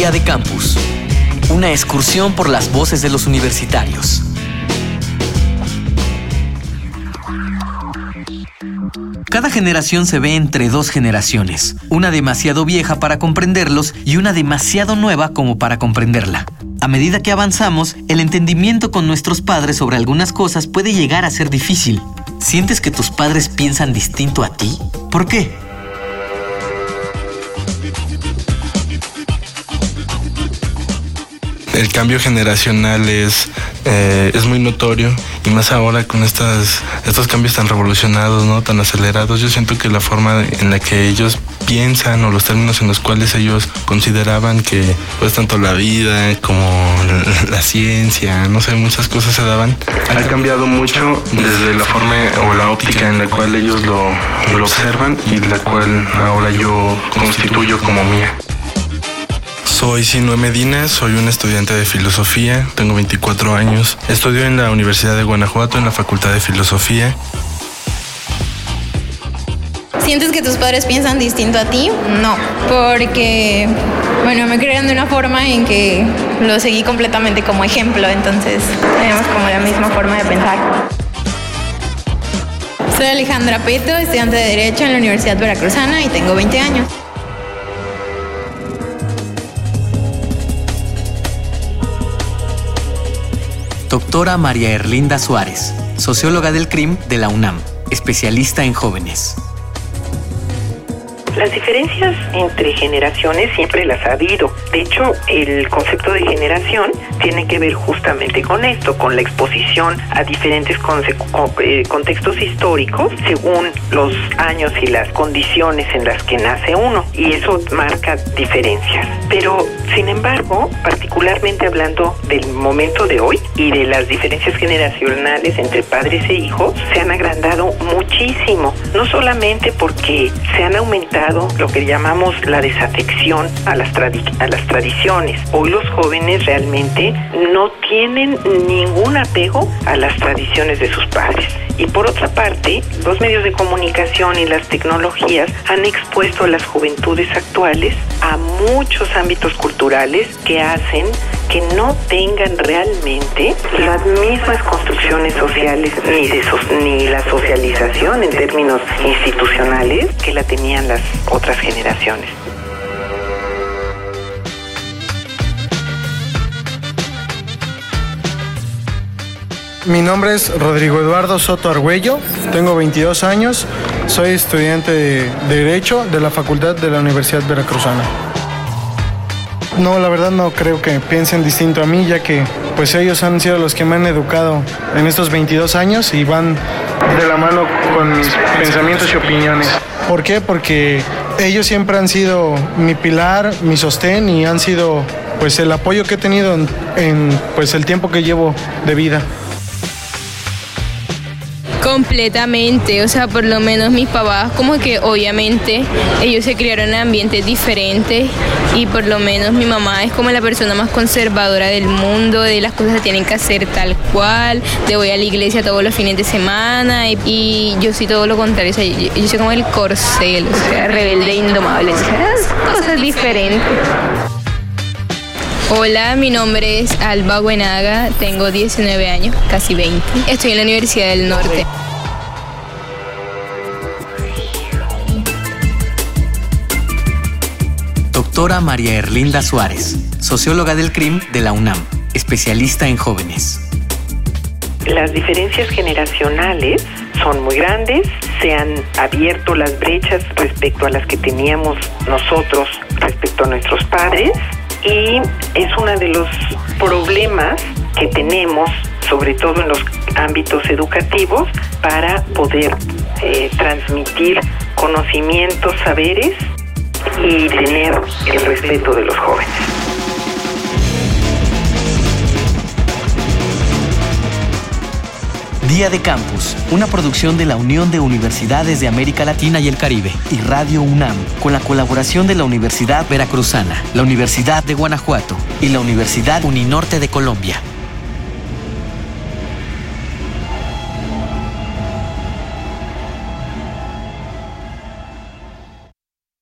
Día de Campus. Una excursión por las voces de los universitarios. Cada generación se ve entre dos generaciones, una demasiado vieja para comprenderlos y una demasiado nueva como para comprenderla. A medida que avanzamos, el entendimiento con nuestros padres sobre algunas cosas puede llegar a ser difícil. ¿Sientes que tus padres piensan distinto a ti? ¿Por qué? El cambio generacional es, eh, es muy notorio y más ahora con estas, estos cambios tan revolucionados, ¿no? tan acelerados, yo siento que la forma en la que ellos piensan o los términos en los cuales ellos consideraban que pues tanto la vida como la ciencia, no sé, muchas cosas se daban, ha cambiado mucho desde la forma o la óptica en la cual ellos lo, lo observan y la cual ahora yo constituyo como mía. Soy Sinue Medina, soy un estudiante de filosofía, tengo 24 años. Estudio en la Universidad de Guanajuato en la Facultad de Filosofía. ¿Sientes que tus padres piensan distinto a ti? No, porque, bueno, me crearon de una forma en que lo seguí completamente como ejemplo, entonces tenemos como la misma forma de pensar. Soy Alejandra Peto, estudiante de Derecho en la Universidad Veracruzana y tengo 20 años. Doctora María Erlinda Suárez, socióloga del CRIM de la UNAM, especialista en jóvenes. Las diferencias entre generaciones siempre las ha habido. De hecho, el concepto de generación tiene que ver justamente con esto, con la exposición a diferentes eh, contextos históricos según los años y las condiciones en las que nace uno. Y eso marca diferencias. Pero, sin embargo, particularmente hablando del momento de hoy y de las diferencias generacionales entre padres e hijos, se han agrandado muchísimo. No solamente porque se han aumentado lo que llamamos la desafección a las, a las tradiciones. Hoy los jóvenes realmente no tienen ningún apego a las tradiciones de sus padres. Y por otra parte, los medios de comunicación y las tecnologías han expuesto a las juventudes actuales a muchos ámbitos culturales que hacen que no tengan realmente las mismas construcciones sociales ni, la socialización en términos institucionales que la tenían las otras generaciones. Mi nombre es Rodrigo Eduardo Soto Argüello, tengo 22 años, soy estudiante de Derecho de la Facultad de la Universidad Veracruzana. No, la verdad no creo que piensen distinto a mí, ya que pues ellos han sido los que me han educado en estos 22 años y van de la mano con mis pensamientos y opiniones. ¿Por qué? Porque ellos siempre han sido mi pilar, mi sostén y han sido pues el apoyo que he tenido en, pues el tiempo que llevo de vida. Completamente, o sea, por lo menos mis papás, como que obviamente ellos se criaron en ambientes diferentes y por lo menos mi mamá es como la persona más conservadora del mundo, de las cosas se tienen que hacer tal cual, de voy a la iglesia todos los fines de semana y, yo soy todo lo contrario, o sea, yo, soy como el corcel, o sea, rebelde indomable, o sea, cosas diferentes. Hola, mi nombre es Alba Buenaga, tengo 19 años, casi 20. Estoy en la Universidad del Norte. Doctora María Erlinda Suárez, socióloga del CRIM de la UNAM, especialista en jóvenes. Las diferencias generacionales son muy grandes, se han abierto las brechas respecto a las que teníamos nosotros respecto a nuestros padres y es uno de los problemas que tenemos, sobre todo en los ámbitos educativos, para poder eh, transmitir conocimientos, saberes y tener el respeto de los jóvenes. Día de Campus, una producción de la Unión de Universidades de América Latina y el Caribe y Radio UNAM, con la colaboración de la Universidad Veracruzana, la Universidad de Guanajuato y la Universidad Uninorte de Colombia.